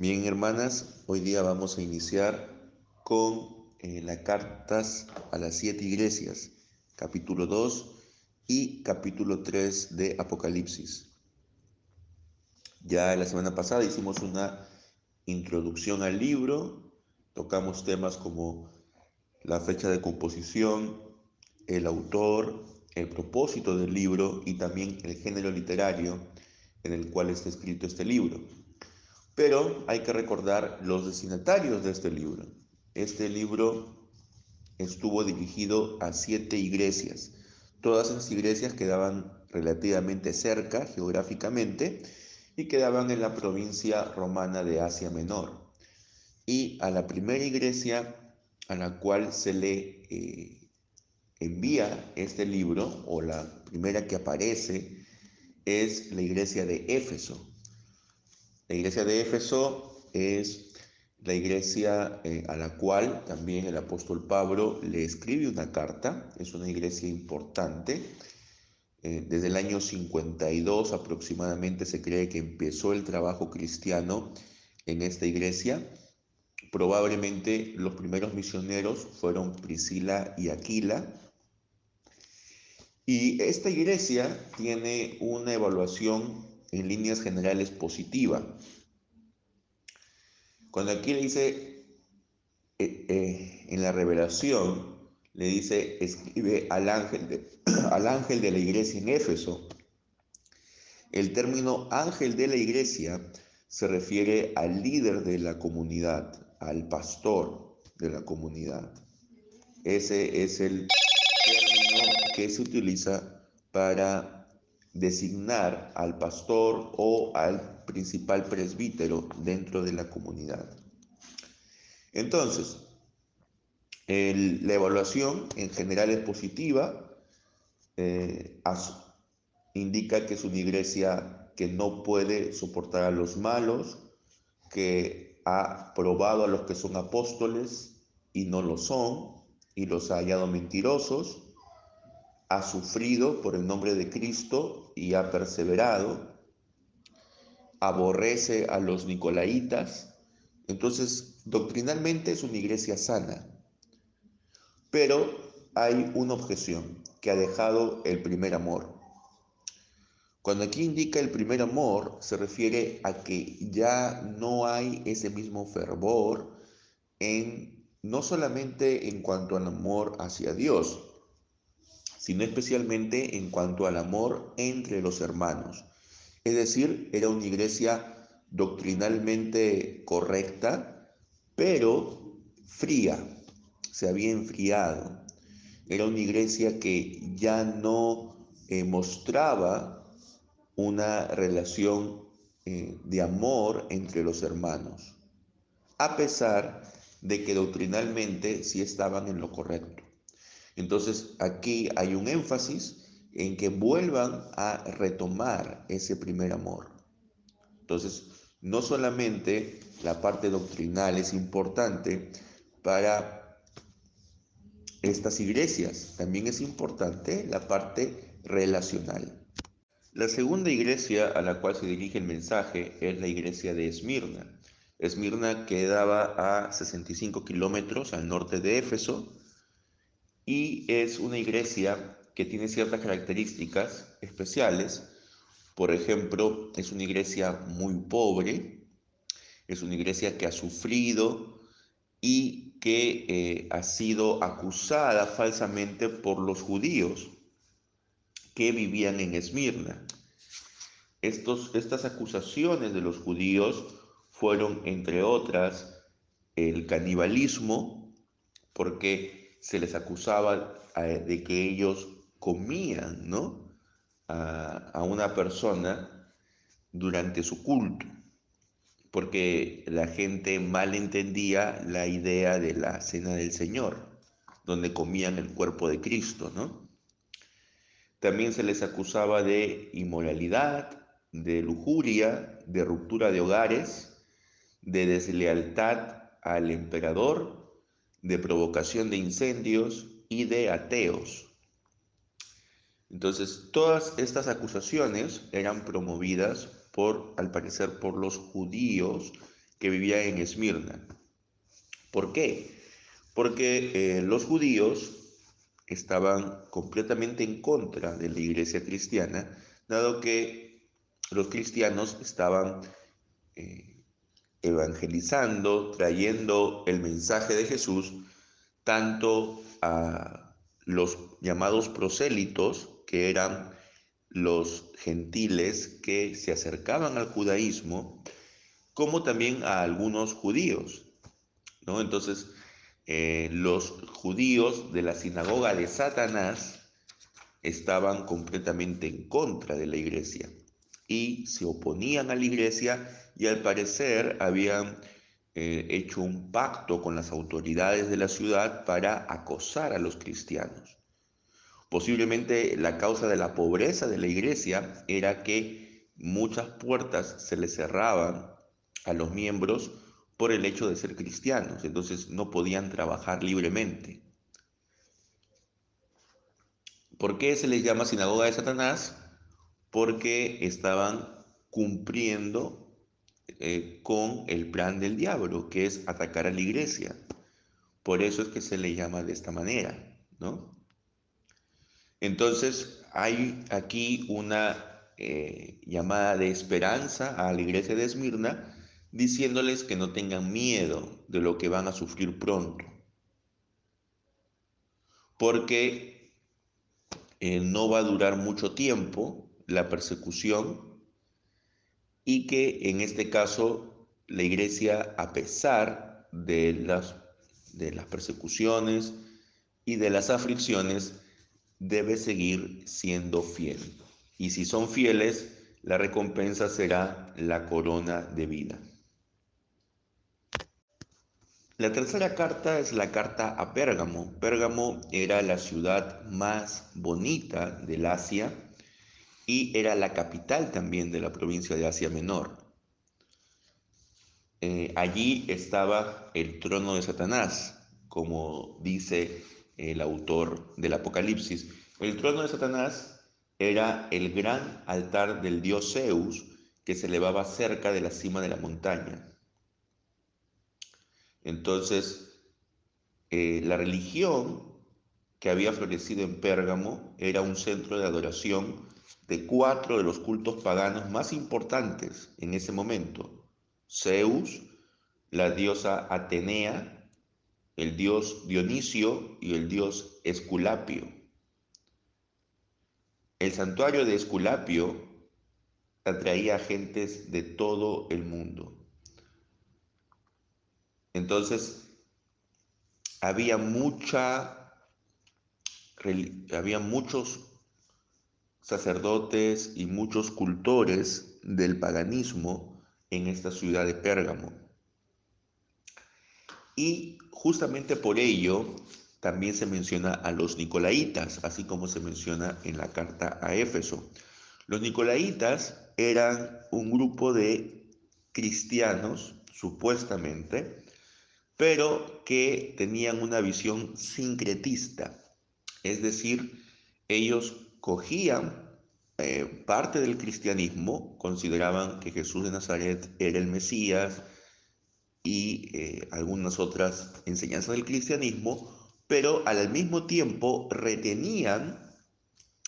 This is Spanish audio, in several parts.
Bien, hermanas, hoy día vamos a iniciar con eh, las cartas a las siete iglesias, capítulo 2 y capítulo 3 de Apocalipsis. Ya la semana pasada hicimos una introducción al libro, tocamos temas como la fecha de composición, el autor, el propósito del libro y también el género literario en el cual está escrito este libro. Pero hay que recordar los destinatarios de este libro. Este libro estuvo dirigido a siete iglesias. Todas esas iglesias quedaban relativamente cerca geográficamente y quedaban en la provincia romana de Asia Menor. Y a la primera iglesia a la cual se le eh, envía este libro, o la primera que aparece, es la iglesia de Éfeso. La iglesia de Éfeso es la iglesia eh, a la cual también el apóstol Pablo le escribe una carta. Es una iglesia importante. Eh, desde el año 52 aproximadamente se cree que empezó el trabajo cristiano en esta iglesia. Probablemente los primeros misioneros fueron Priscila y Aquila. Y esta iglesia tiene una evaluación en líneas generales positiva. Cuando aquí le dice eh, eh, en la revelación, le dice, escribe al ángel, de, al ángel de la iglesia en Éfeso. El término ángel de la iglesia se refiere al líder de la comunidad, al pastor de la comunidad. Ese es el término que se utiliza para designar al pastor o al principal presbítero dentro de la comunidad. Entonces, la evaluación en general es positiva, eh, indica que es una iglesia que no puede soportar a los malos, que ha probado a los que son apóstoles y no lo son, y los ha hallado mentirosos, ha sufrido por el nombre de Cristo y ha perseverado, aborrece a los nicolaitas, entonces doctrinalmente es una iglesia sana, pero hay una objeción que ha dejado el primer amor. Cuando aquí indica el primer amor, se refiere a que ya no hay ese mismo fervor en no solamente en cuanto al amor hacia Dios, sino especialmente en cuanto al amor entre los hermanos. Es decir, era una iglesia doctrinalmente correcta, pero fría, se había enfriado. Era una iglesia que ya no eh, mostraba una relación eh, de amor entre los hermanos, a pesar de que doctrinalmente sí estaban en lo correcto. Entonces aquí hay un énfasis en que vuelvan a retomar ese primer amor. Entonces, no solamente la parte doctrinal es importante para estas iglesias, también es importante la parte relacional. La segunda iglesia a la cual se dirige el mensaje es la iglesia de Esmirna. Esmirna quedaba a 65 kilómetros al norte de Éfeso y es una iglesia que tiene ciertas características especiales. Por ejemplo, es una iglesia muy pobre, es una iglesia que ha sufrido y que eh, ha sido acusada falsamente por los judíos que vivían en Esmirna. Estos, estas acusaciones de los judíos fueron, entre otras, el canibalismo, porque se les acusaba eh, de que ellos comían, ¿no? A, una persona durante su culto, porque la gente mal entendía la idea de la cena del Señor, donde comían el cuerpo de Cristo, ¿no? También se les acusaba de inmoralidad, de lujuria, de ruptura de hogares, de deslealtad al emperador de provocación de incendios y de ateos. Entonces, todas estas acusaciones eran promovidas por, al parecer, por los judíos que vivía en Esmirna. ¿Por qué? Porque eh, los judíos estaban completamente en contra de la iglesia cristiana, dado que los cristianos estaban eh, evangelizando, trayendo el mensaje de Jesús, tanto a los llamados prosélitos, que eran los gentiles que se acercaban al judaísmo, como también a algunos judíos. ¿no? Entonces, eh, los judíos de la sinagoga de Satanás estaban completamente en contra de la iglesia y se oponían a la iglesia y al parecer habían eh, hecho un pacto con las autoridades de la ciudad para acosar a los cristianos. Posiblemente la causa de la pobreza de la iglesia era que muchas puertas se le cerraban a los miembros por el hecho de ser cristianos, entonces no podían trabajar libremente. ¿Por qué se les llama sinagoga de Satanás? Porque estaban cumpliendo eh, con el plan del diablo, que es atacar a la iglesia. Por eso es que se le llama de esta manera, ¿no? Entonces, hay aquí una eh, llamada de esperanza a la iglesia de Esmirna, diciéndoles que no tengan miedo de lo que van a sufrir pronto. Porque eh, no va a durar mucho tiempo la persecución y que en este caso la iglesia, a pesar de las, de las persecuciones y de las aflicciones, debe seguir siendo fiel. Y si son fieles, la recompensa será la corona de vida. La tercera carta es la carta a Pérgamo. Pérgamo era la ciudad más bonita del Asia y era la capital también de la provincia de Asia Menor. Eh, allí estaba el trono de Satanás, como dice el autor del Apocalipsis. El trono de Satanás era el gran altar del dios Zeus que se elevaba cerca de la cima de la montaña. Entonces, eh, la religión que había florecido en Pérgamo era un centro de adoración de cuatro de los cultos paganos más importantes en ese momento. Zeus, la diosa Atenea, el dios Dionisio y el dios Esculapio. El santuario de Esculapio atraía gentes de todo el mundo. Entonces, había mucha, había muchos sacerdotes y muchos cultores del paganismo en esta ciudad de Pérgamo. Y justamente por ello también se menciona a los nicolaitas, así como se menciona en la carta a Éfeso. Los nicolaitas eran un grupo de cristianos, supuestamente, pero que tenían una visión sincretista, es decir, ellos cogían eh, parte del cristianismo, consideraban que Jesús de Nazaret era el Mesías, y eh, algunas otras enseñanzas del cristianismo, pero al mismo tiempo retenían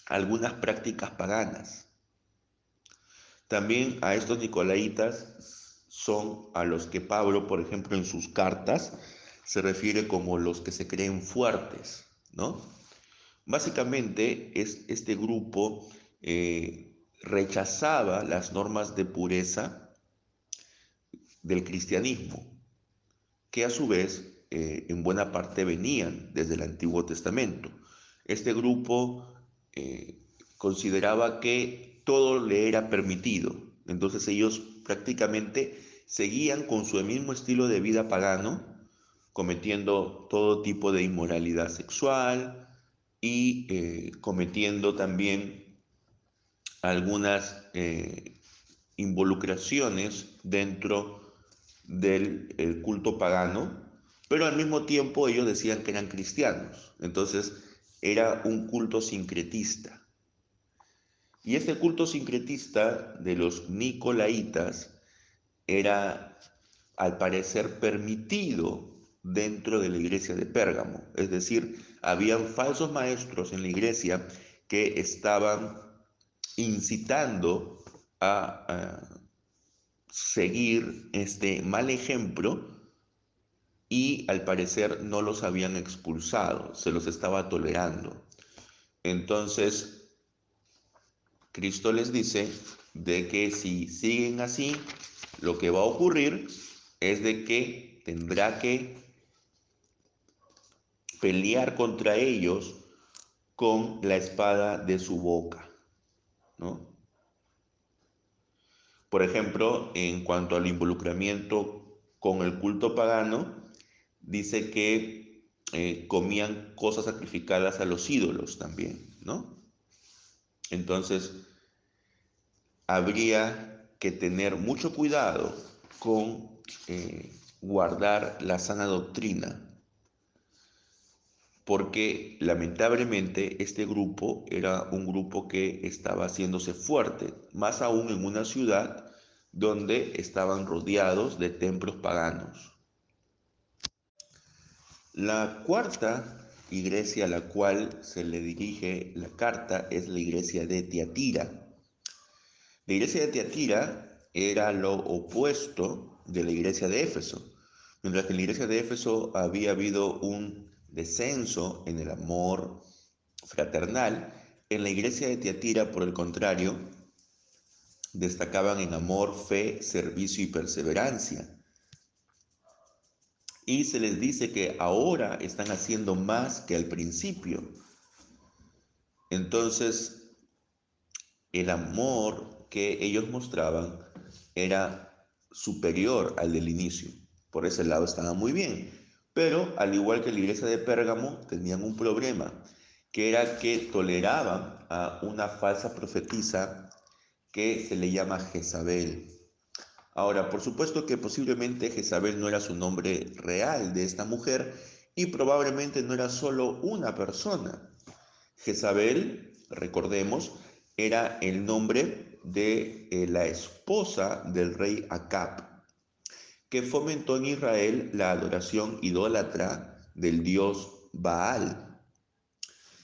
algunas prácticas paganas. También a estos nicolaitas son a los que Pablo, por ejemplo, en sus cartas se refiere como los que se creen fuertes, ¿no? Básicamente es, este grupo eh, rechazaba las normas de pureza del cristianismo, que a su vez eh, en buena parte venían desde el Antiguo Testamento. Este grupo eh, consideraba que todo le era permitido, entonces ellos prácticamente seguían con su mismo estilo de vida pagano, cometiendo todo tipo de inmoralidad sexual y eh, cometiendo también algunas involucraciones dentro del culto pagano, pero al mismo tiempo ellos decían que eran cristianos. Entonces era un culto sincretista. Y este culto sincretista de los nicolaitas era al parecer permitido dentro de la iglesia de Pérgamo. Es decir, habían falsos maestros en la iglesia que estaban incitando a, seguir este mal ejemplo y al parecer no los habían expulsado, se los estaba tolerando. Entonces, Cristo les dice de que si siguen así, lo que va a ocurrir es de que tendrá que pelear contra ellos con la espada de su boca, ¿no? Por ejemplo, en cuanto al involucramiento con el culto pagano, dice que eh, comían cosas sacrificadas a los ídolos también, ¿no? Entonces, habría que tener mucho cuidado con eh, guardar la sana doctrina, porque lamentablemente este grupo era un grupo que estaba haciéndose fuerte, más aún en una ciudad donde estaban rodeados de templos paganos. La cuarta iglesia a la cual se le dirige la carta es la iglesia de Tiatira. La iglesia de Tiatira era lo opuesto de la iglesia de Éfeso. Mientras que en la iglesia de Éfeso había habido un descenso en el amor fraternal, en la iglesia de Tiatira, por el contrario, destacaban en amor, fe, servicio y perseverancia y se les dice que ahora están haciendo más que al principio. Entonces, el amor que ellos mostraban era superior al del inicio. Por ese lado estaban muy bien. Pero, al igual que la iglesia de Pérgamo, tenían un problema, que era que toleraban a una falsa profetisa que se le llama Jezabel. Ahora, por supuesto que posiblemente Jezabel no era su nombre real de esta mujer y probablemente no era solo una persona. Jezabel, recordemos, era el nombre de eh, la esposa del rey Acab, que fomentó en Israel la adoración idólatra del dios Baal.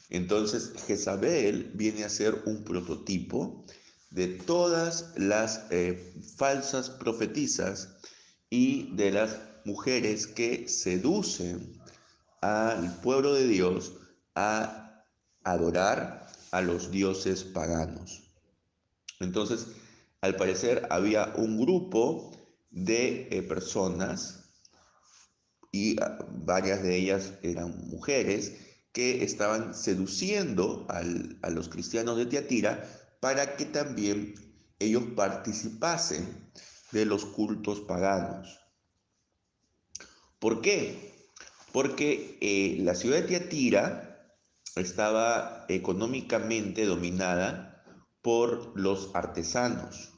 Entonces, Jezabel viene a ser un prototipo de todas las eh, falsas profetizas y de las mujeres que seducen al pueblo de Dios a adorar a los dioses paganos. Entonces, al parecer había un grupo de eh, personas y ah, varias de ellas eran mujeres que estaban seduciendo a los cristianos de Tiatira para que también ellos participasen de los cultos paganos. ¿Por qué? Porque eh, la ciudad de Tiatira estaba económicamente dominada por los artesanos.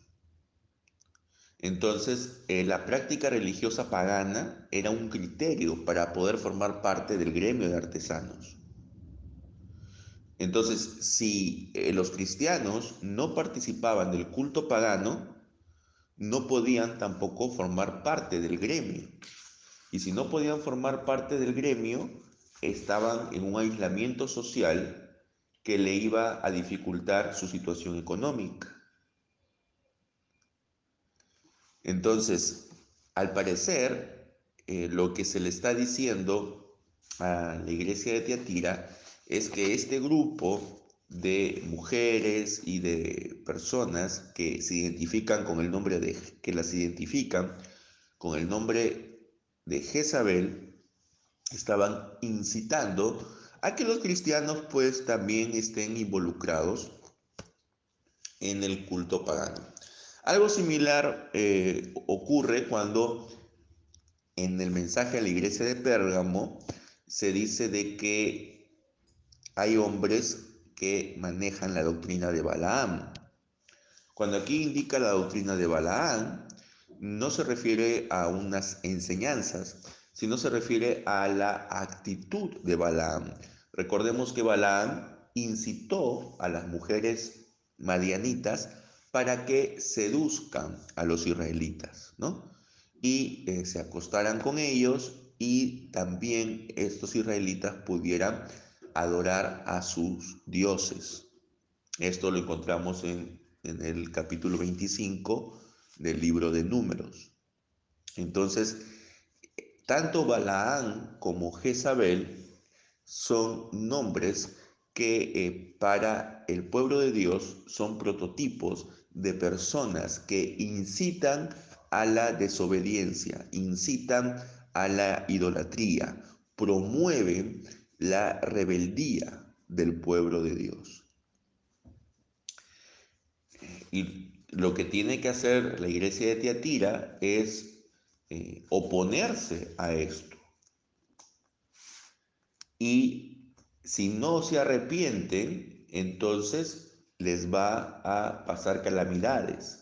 Entonces, eh, la práctica religiosa pagana era un criterio para poder formar parte del gremio de artesanos. Entonces, si eh, los cristianos no participaban del culto pagano, no podían tampoco formar parte del gremio. Y si no podían formar parte del gremio, estaban en un aislamiento social que le iba a dificultar su situación económica. Entonces, al parecer, eh, lo que se le está diciendo a la iglesia de Tiatira es que este grupo de mujeres y de personas que se identifican con el nombre de, que las identifican con el nombre de Jezabel, estaban incitando a que los cristianos pues también estén involucrados en el culto pagano. Algo similar eh, ocurre cuando en el mensaje a la iglesia de Pérgamo se dice de que hay hombres que manejan la doctrina de Balaam. Cuando aquí indica la doctrina de Balaam, no se refiere a unas enseñanzas, sino se refiere a la actitud de Balaam. Recordemos que Balaam incitó a las mujeres madianitas para que seduzcan a los israelitas, ¿no? y eh, se acostaran con ellos y también estos israelitas pudieran adorar a sus dioses. Esto lo encontramos en, en el capítulo 25 del libro de números. Entonces, tanto Balaán como Jezabel son nombres que eh, para el pueblo de Dios son prototipos de personas que incitan a la desobediencia, incitan a la idolatría, promueven la rebeldía del pueblo de Dios. Y lo que tiene que hacer la iglesia de Tiatira es eh, oponerse a esto. Y si no se arrepienten, entonces les va a pasar calamidades.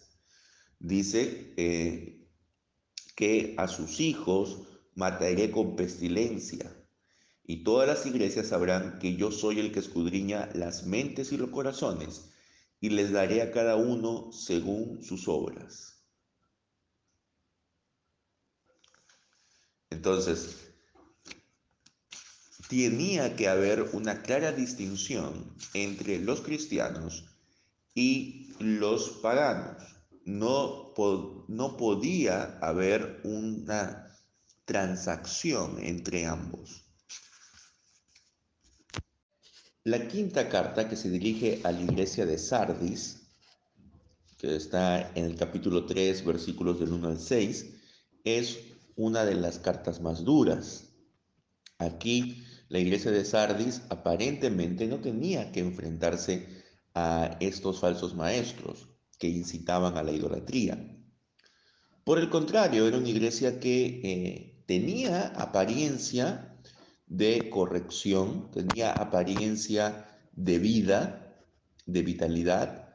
Dice eh, que a sus hijos mataré con pestilencia. Y todas las iglesias sabrán que yo soy el que escudriña las mentes y los corazones, y les daré a cada uno según sus obras. Entonces, tenía que haber una clara distinción entre los cristianos y los paganos. No, no podía haber una transacción entre ambos. La quinta carta que se dirige a la iglesia de Sardis, que está en el capítulo 3, versículos del 1 al 6, es una de las cartas más duras. Aquí la iglesia de Sardis aparentemente no tenía que enfrentarse a estos falsos maestros que incitaban a la idolatría. Por el contrario, era una iglesia que eh, tenía apariencia de corrección, tenía apariencia de vida, de vitalidad,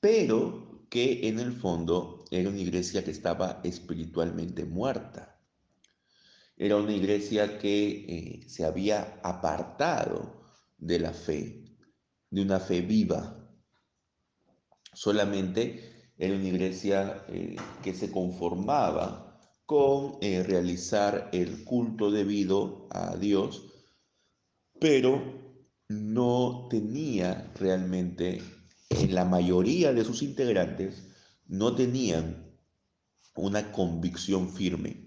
pero que en el fondo era una iglesia que estaba espiritualmente muerta. Era una iglesia que eh, se había apartado de la fe, de una fe viva. Solamente era una iglesia eh, que se conformaba con eh, realizar el culto debido a Dios, pero no tenía realmente, en la mayoría de sus integrantes, no tenían una convicción firme.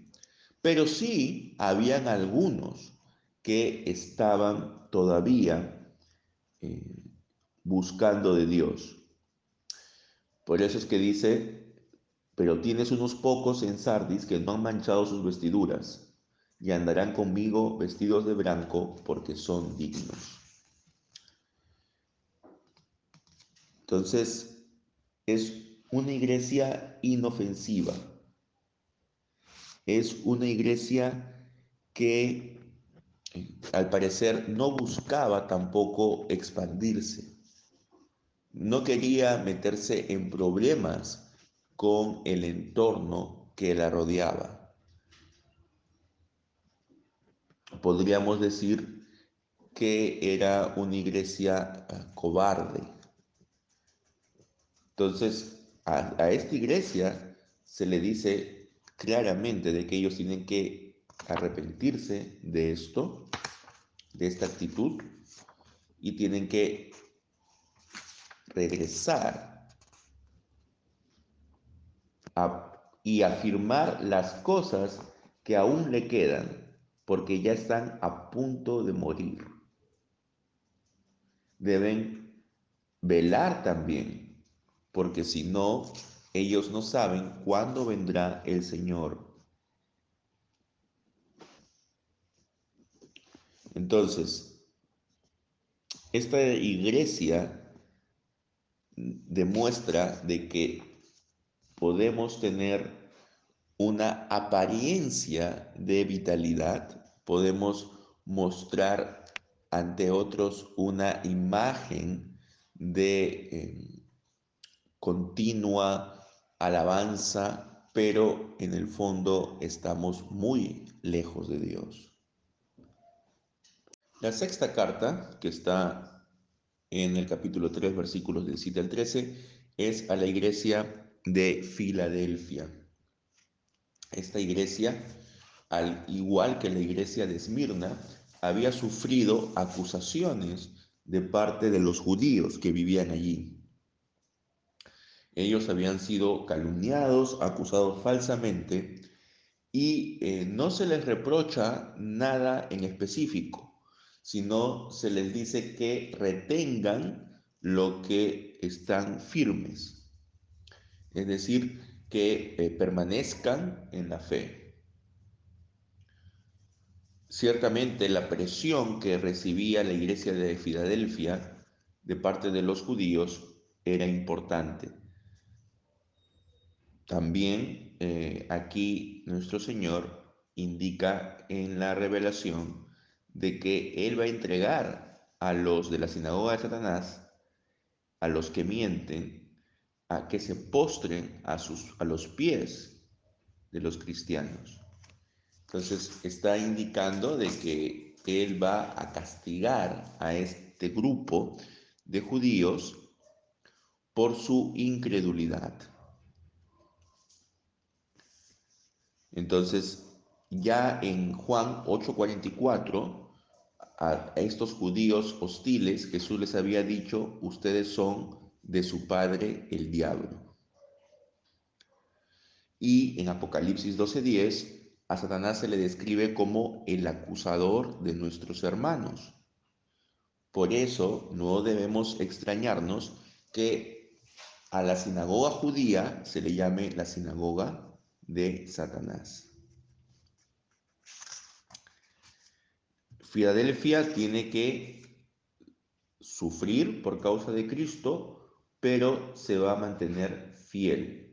Pero sí habían algunos que estaban todavía eh, buscando de Dios. Por eso es que dice, pero tienes unos pocos en Sardis que no han manchado sus vestiduras y andarán conmigo vestidos de blanco porque son dignos. Entonces, es una iglesia inofensiva. Es una iglesia que al parecer no buscaba tampoco expandirse. No quería meterse en problemas con el entorno que la rodeaba. Podríamos decir que era una iglesia ah, cobarde. Entonces, a, a esta iglesia se le dice claramente de que ellos tienen que arrepentirse de esto, de esta actitud, y tienen que regresar y afirmar las cosas que aún le quedan, porque ya están a punto de morir. Deben velar también, porque si no, ellos no saben cuándo vendrá el Señor. Entonces, esta iglesia demuestra de que podemos tener una apariencia de vitalidad, podemos mostrar ante otros una imagen de eh, continua alabanza, pero en el fondo estamos muy lejos de Dios. La sexta carta, que está en el capítulo 3, versículos del 7 al 13, es a la iglesia de Filadelfia. esta iglesia, al igual que la iglesia de Esmirna, había sufrido acusaciones de parte de los judíos que vivían allí. Ellos habían sido calumniados, acusados falsamente, y eh, no se les reprocha nada en específico, sino se les dice que retengan lo que están firmes, es decir, que eh, permanezcan en la fe. Ciertamente la presión que recibía la iglesia de Filadelfia de parte de los judíos era importante. También eh, aquí nuestro Señor indica en la revelación de que Él va a entregar a los de la sinagoga de Satanás, a los que mienten, a que se postren a, sus, a los pies de los cristianos. Entonces está indicando de que Él va a castigar a este grupo de judíos por su incredulidad. Entonces, ya en Juan 8:44, a estos judíos hostiles, Jesús les había dicho, ustedes son de su padre el diablo. Y en Apocalipsis 12:10, a Satanás se le describe como el acusador de nuestros hermanos. Por eso no debemos extrañarnos que a la sinagoga judía se le llame la sinagoga de Satanás. Filadelfia tiene que sufrir por causa de Cristo, pero se va a mantener fiel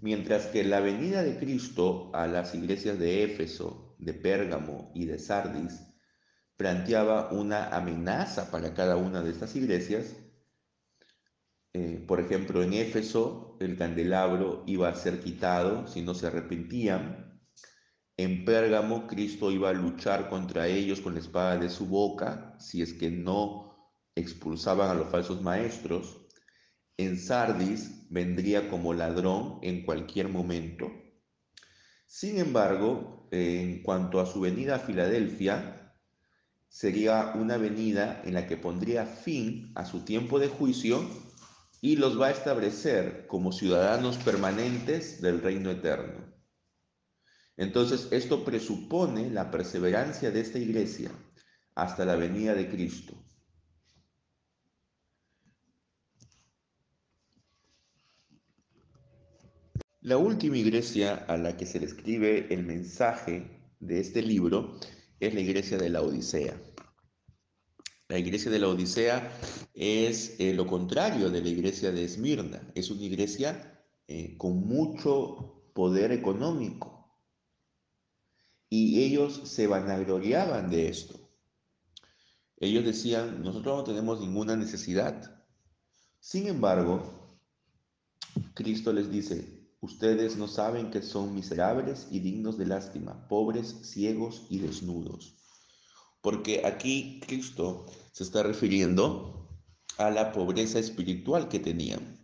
Mientras que la venida de Cristo a las iglesias de Éfeso, de Pérgamo y de Sardis planteaba una amenaza para cada una de estas iglesias, eh, por ejemplo, en Éfeso el candelabro iba a ser quitado si no se arrepentían. En Pérgamo Cristo iba a luchar contra ellos con la espada de su boca si es que no expulsaban a los falsos maestros. En Sardis vendría como ladrón en cualquier momento. Sin embargo, en cuanto a su venida a Filadelfia, sería una venida en la que pondría fin a su tiempo de juicio y los va a establecer como ciudadanos permanentes del reino eterno. Entonces, esto presupone la perseverancia de esta iglesia hasta la venida de Cristo. La última iglesia a la que se le escribe el mensaje de este libro es la iglesia de la Odisea. La iglesia de la Odisea es eh, lo contrario de la iglesia de Esmirna. Es una iglesia eh, con mucho poder económico. Y ellos se vanagloriaban de esto. Ellos decían, nosotros no tenemos ninguna necesidad. Sin embargo, Cristo les dice, Ustedes no saben que son miserables y dignos de lástima, pobres, ciegos y desnudos. Porque aquí Cristo se está refiriendo a la pobreza espiritual que tenían.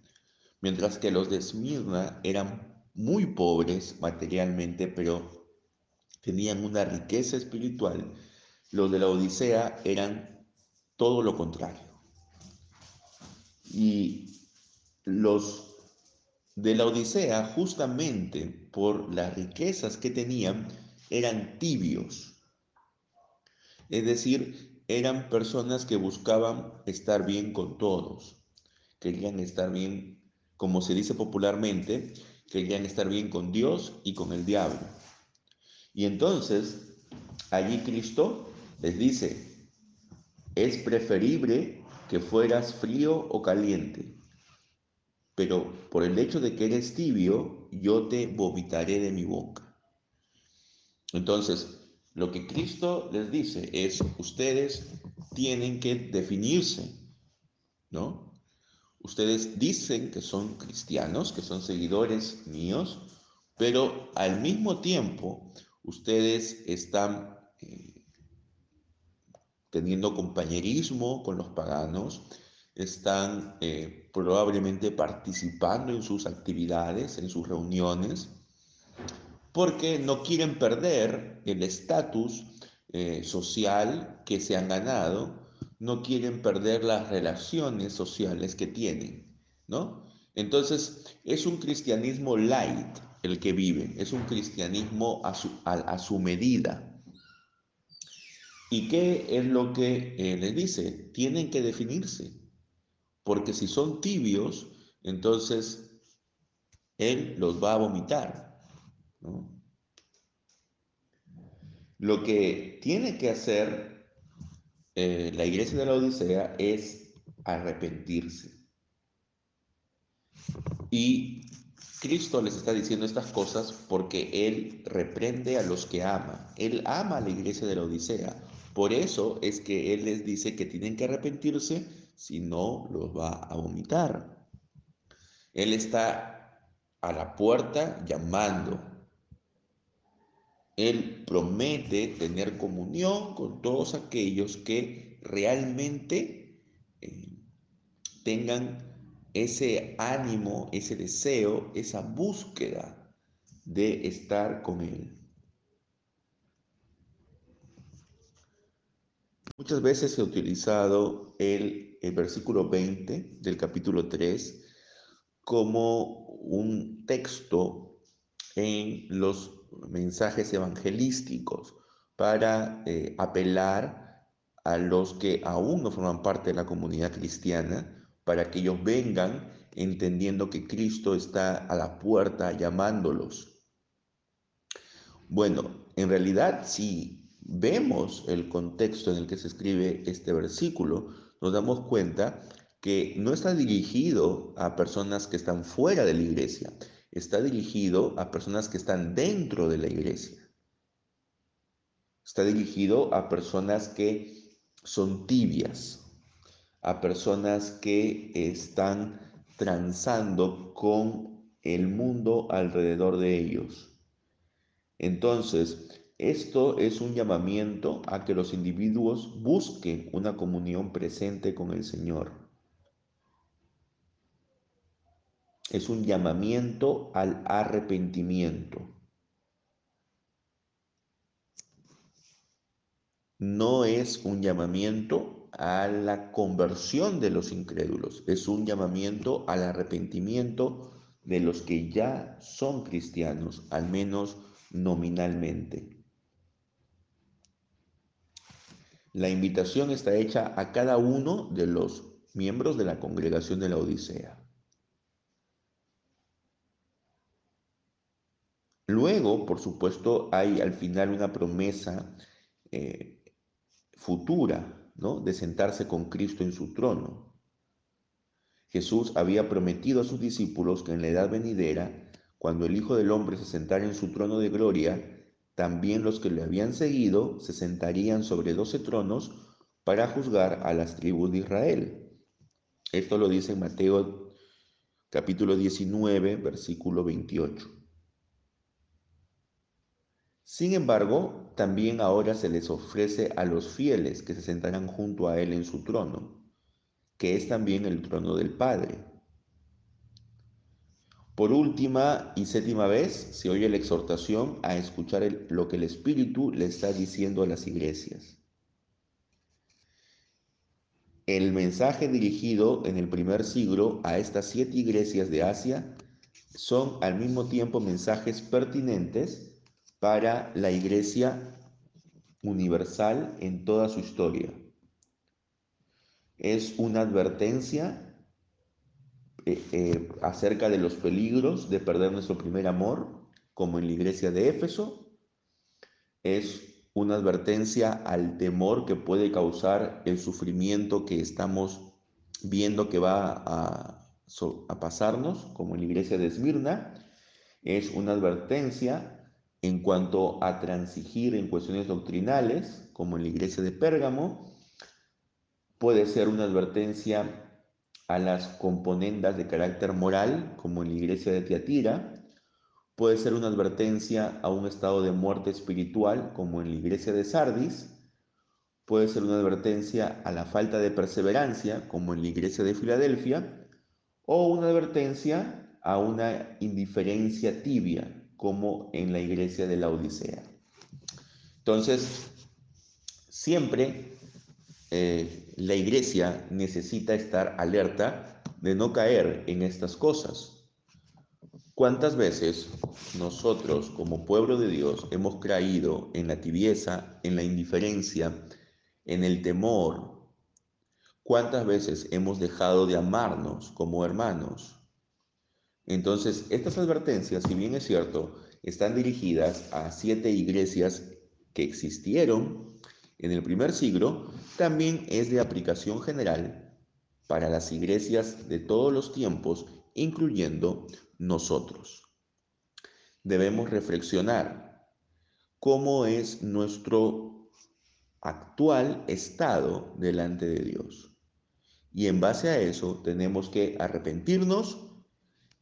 Mientras que los de Esmirna eran muy pobres materialmente, pero tenían una riqueza espiritual, los de la Odisea eran todo lo contrario. Y los de la Odisea, justamente por las riquezas que tenían, eran tibios. Es decir, eran personas que buscaban estar bien con todos, querían estar bien, como se dice popularmente, querían estar bien con Dios y con el diablo. Y entonces, allí Cristo les dice, es preferible que fueras frío o caliente pero por el hecho de que eres tibio, yo te vomitaré de mi boca. Entonces, lo que Cristo les dice es, ustedes tienen que definirse, ¿no? Ustedes dicen que son cristianos, que son seguidores míos, pero al mismo tiempo ustedes están eh, teniendo compañerismo con los paganos, están eh, probablemente participando en sus actividades, en sus reuniones, porque no quieren perder el estatus eh, social que se han ganado, no quieren perder las relaciones sociales que tienen, ¿no? Entonces, es un cristianismo light el que viven, es un cristianismo a su, a, su medida. ¿Y qué es lo que eh, les dice? Tienen que definirse, porque si son tibios, entonces Él los va a vomitar. Lo que tiene que hacer eh, la iglesia de la Odisea es arrepentirse. Y Cristo les está diciendo estas cosas porque Él reprende a los que ama. Él ama a la iglesia de la Odisea. Por eso es que Él les dice que tienen que arrepentirse, si no los va a vomitar. Él está a la puerta llamando. Él promete tener comunión con todos aquellos que realmente eh, tengan ese ánimo, ese deseo, esa búsqueda de estar con Él. Muchas veces ha utilizado el, versículo 20 del capítulo 3 como un texto en los mensajes evangelísticos para eh, apelar a los que aún no forman parte de la comunidad cristiana para que ellos vengan entendiendo que Cristo está a la puerta llamándolos. Bueno, en realidad si vemos el contexto en el que se escribe este versículo, nos damos cuenta que no está dirigido a personas que están fuera de la iglesia, está dirigido a personas que están dentro de la iglesia. Está dirigido a personas que son tibias, a personas que están transando con el mundo alrededor de ellos. Entonces, esto es un llamamiento a que los individuos busquen una comunión presente con el Señor. Es un llamamiento al arrepentimiento. No es un llamamiento a la conversión de los incrédulos, es un llamamiento al arrepentimiento de los que ya son cristianos, al menos nominalmente. La invitación está hecha a cada uno de los miembros de la congregación de la Odisea. Luego, por supuesto, hay al final una promesa eh, futura de sentarse con Cristo en su trono. Jesús había prometido a sus discípulos que en la edad venidera, cuando el Hijo del Hombre se sentara en su trono de gloria, también los que le habían seguido se sentarían sobre doce tronos para juzgar a las tribus de Israel. Esto lo dice en Mateo capítulo 19, versículo 28. Sin embargo, también ahora se les ofrece a los fieles que se sentarán junto a Él en su trono, que es también el trono del Padre. Por última y séptima vez se oye la exhortación a escuchar lo que el Espíritu le está diciendo a las iglesias. El mensaje dirigido en el primer siglo a estas siete iglesias de Asia son al mismo tiempo mensajes pertinentes para la Iglesia universal en toda su historia. Es una advertencia eh, eh, acerca de los peligros de perder nuestro primer amor, como en la iglesia de Éfeso. Es una advertencia al temor que puede causar el sufrimiento que estamos viendo que va a, a pasarnos, como en la iglesia de Esmirna. Es una advertencia en cuanto a transigir en cuestiones doctrinales, como en la iglesia de Pérgamo, puede ser una advertencia a las componendas de carácter moral, como en la iglesia de Tiatira, puede ser una advertencia a un estado de muerte espiritual, como en la iglesia de Sardis, puede ser una advertencia a la falta de perseverancia, como en la iglesia de Filadelfia, o una advertencia a una indiferencia tibia, como en la iglesia de la Odisea. Entonces, siempre eh, la iglesia necesita estar alerta de no caer en estas cosas. ¿Cuántas veces nosotros como pueblo de Dios hemos caído en la tibieza, en la indiferencia, en el temor? ¿Cuántas veces hemos dejado de amarnos como hermanos? Entonces, estas advertencias, si bien es cierto, están dirigidas a siete iglesias que existieron en el primer siglo, también es de aplicación general para las iglesias de todos los tiempos, incluyendo nosotros. Debemos reflexionar cómo es nuestro actual estado delante de Dios. Y en base a eso tenemos que arrepentirnos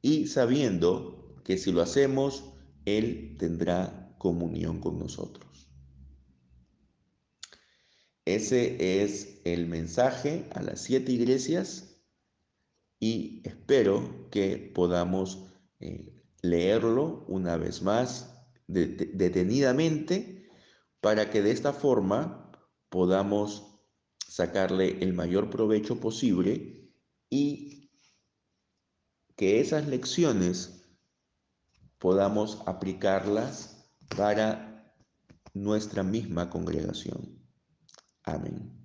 y sabiendo que si lo hacemos, Él tendrá comunión con nosotros. Ese es el mensaje a las siete iglesias y espero que podamos eh, leerlo una vez más detenidamente para que de esta forma podamos sacarle el mayor provecho posible y que esas lecciones podamos aplicarlas para nuestra misma congregación. Amén.